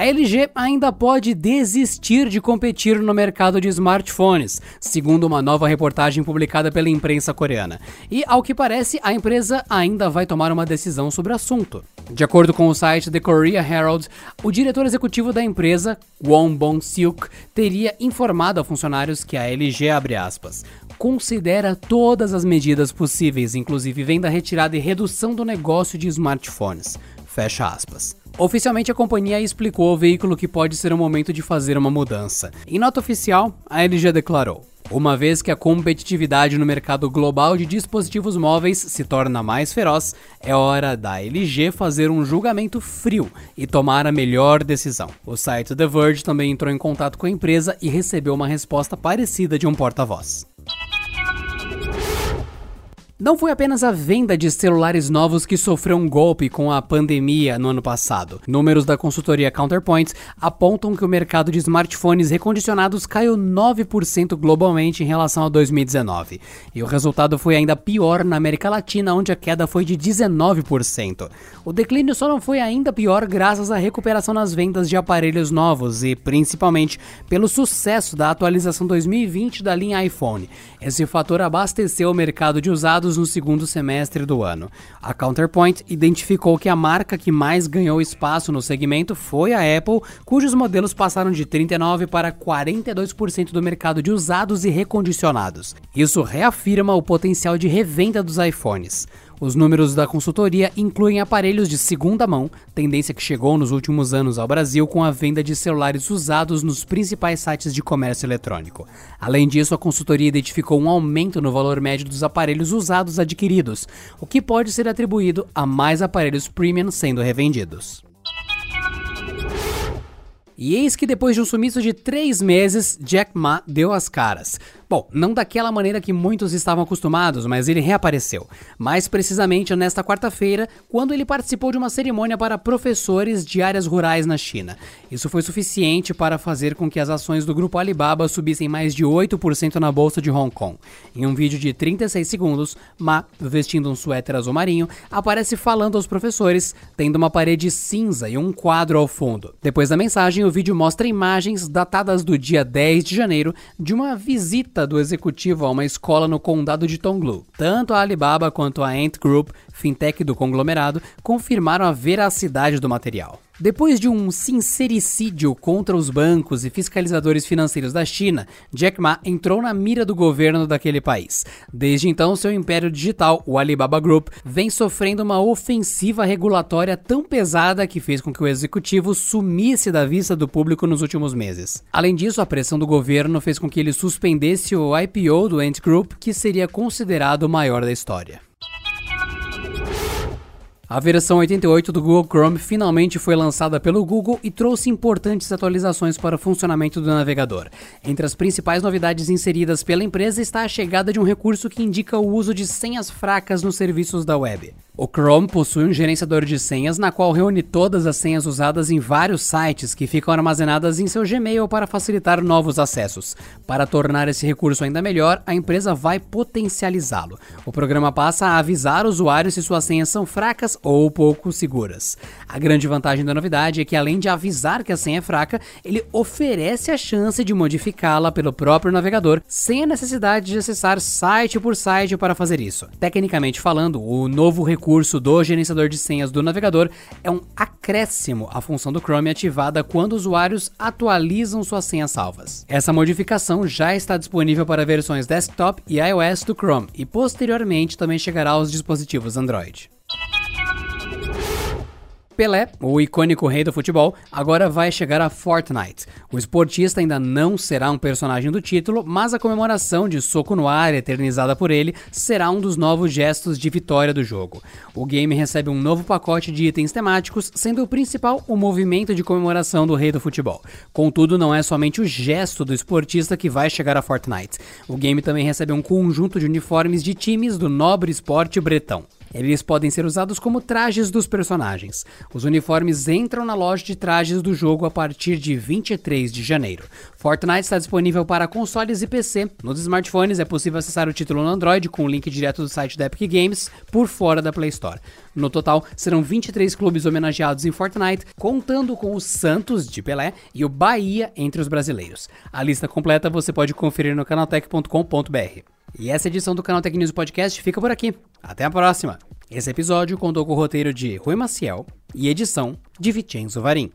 A LG ainda pode desistir de competir no mercado de smartphones, segundo uma nova reportagem publicada pela imprensa coreana. E, ao que parece, a empresa ainda vai tomar uma decisão sobre o assunto. De acordo com o site The Korea Herald, o diretor executivo da empresa, Kwon Bong-seuk, teria informado a funcionários que a LG, aspas, considera todas as medidas possíveis, inclusive venda retirada e redução do negócio de smartphones. Fecha aspas. Oficialmente, a companhia explicou ao veículo que pode ser o momento de fazer uma mudança. Em nota oficial, a LG declarou: uma vez que a competitividade no mercado global de dispositivos móveis se torna mais feroz, é hora da LG fazer um julgamento frio e tomar a melhor decisão. O site The Verge também entrou em contato com a empresa e recebeu uma resposta parecida de um porta-voz. Não foi apenas a venda de celulares novos que sofreu um golpe com a pandemia no ano passado. Números da consultoria Counterpoint apontam que o mercado de smartphones recondicionados caiu 9% globalmente em relação a 2019. E o resultado foi ainda pior na América Latina, onde a queda foi de 19%. O declínio só não foi ainda pior graças à recuperação nas vendas de aparelhos novos e, principalmente, pelo sucesso da atualização 2020 da linha iPhone. Esse fator abasteceu o mercado de usados no segundo semestre do ano. A Counterpoint identificou que a marca que mais ganhou espaço no segmento foi a Apple, cujos modelos passaram de 39% para 42% do mercado de usados e recondicionados. Isso reafirma o potencial de revenda dos iPhones. Os números da consultoria incluem aparelhos de segunda mão, tendência que chegou nos últimos anos ao Brasil com a venda de celulares usados nos principais sites de comércio eletrônico. Além disso, a consultoria identificou um aumento no valor médio dos aparelhos usados adquiridos, o que pode ser atribuído a mais aparelhos premium sendo revendidos. E eis que depois de um sumiço de três meses, Jack Ma deu as caras. Bom, não daquela maneira que muitos estavam acostumados, mas ele reapareceu. Mais precisamente nesta quarta-feira, quando ele participou de uma cerimônia para professores de áreas rurais na China. Isso foi suficiente para fazer com que as ações do grupo Alibaba subissem mais de 8% na bolsa de Hong Kong. Em um vídeo de 36 segundos, Ma, vestindo um suéter azul marinho, aparece falando aos professores, tendo uma parede cinza e um quadro ao fundo. Depois da mensagem, o vídeo mostra imagens datadas do dia 10 de janeiro de uma do executivo a uma escola no condado de Tonglu. Tanto a Alibaba quanto a Ant Group, fintech do conglomerado, confirmaram a veracidade do material. Depois de um sincericídio contra os bancos e fiscalizadores financeiros da China, Jack Ma entrou na mira do governo daquele país. Desde então, seu império digital, o Alibaba Group, vem sofrendo uma ofensiva regulatória tão pesada que fez com que o executivo sumisse da vista do público nos últimos meses. Além disso, a pressão do governo fez com que ele suspendesse o IPO do Ant Group, que seria considerado o maior da história. A versão 88 do Google Chrome finalmente foi lançada pelo Google e trouxe importantes atualizações para o funcionamento do navegador. Entre as principais novidades inseridas pela empresa está a chegada de um recurso que indica o uso de senhas fracas nos serviços da web. O Chrome possui um gerenciador de senhas na qual reúne todas as senhas usadas em vários sites que ficam armazenadas em seu Gmail para facilitar novos acessos. Para tornar esse recurso ainda melhor, a empresa vai potencializá-lo. O programa passa a avisar usuários se suas senhas são fracas ou pouco seguras. A grande vantagem da novidade é que, além de avisar que a senha é fraca, ele oferece a chance de modificá-la pelo próprio navegador sem a necessidade de acessar site por site para fazer isso. Tecnicamente falando, o novo recurso recurso do gerenciador de senhas do navegador é um acréscimo à função do Chrome ativada quando usuários atualizam suas senhas salvas. Essa modificação já está disponível para versões desktop e iOS do Chrome e posteriormente também chegará aos dispositivos Android. Pelé, o icônico rei do futebol, agora vai chegar a Fortnite. O esportista ainda não será um personagem do título, mas a comemoração de soco no ar eternizada por ele será um dos novos gestos de vitória do jogo. O game recebe um novo pacote de itens temáticos, sendo o principal o movimento de comemoração do rei do futebol. Contudo, não é somente o gesto do esportista que vai chegar a Fortnite. O game também recebe um conjunto de uniformes de times do nobre esporte bretão. Eles podem ser usados como trajes dos personagens. Os uniformes entram na loja de trajes do jogo a partir de 23 de janeiro. Fortnite está disponível para consoles e PC. Nos smartphones é possível acessar o título no Android com o link direto do site da Epic Games por fora da Play Store. No total, serão 23 clubes homenageados em Fortnite, contando com o Santos de Pelé e o Bahia entre os brasileiros. A lista completa você pode conferir no canaltech.com.br. E essa edição do Canal News Podcast fica por aqui. Até a próxima! Esse episódio contou com o roteiro de Rui Maciel e edição de Vicenzo Varim.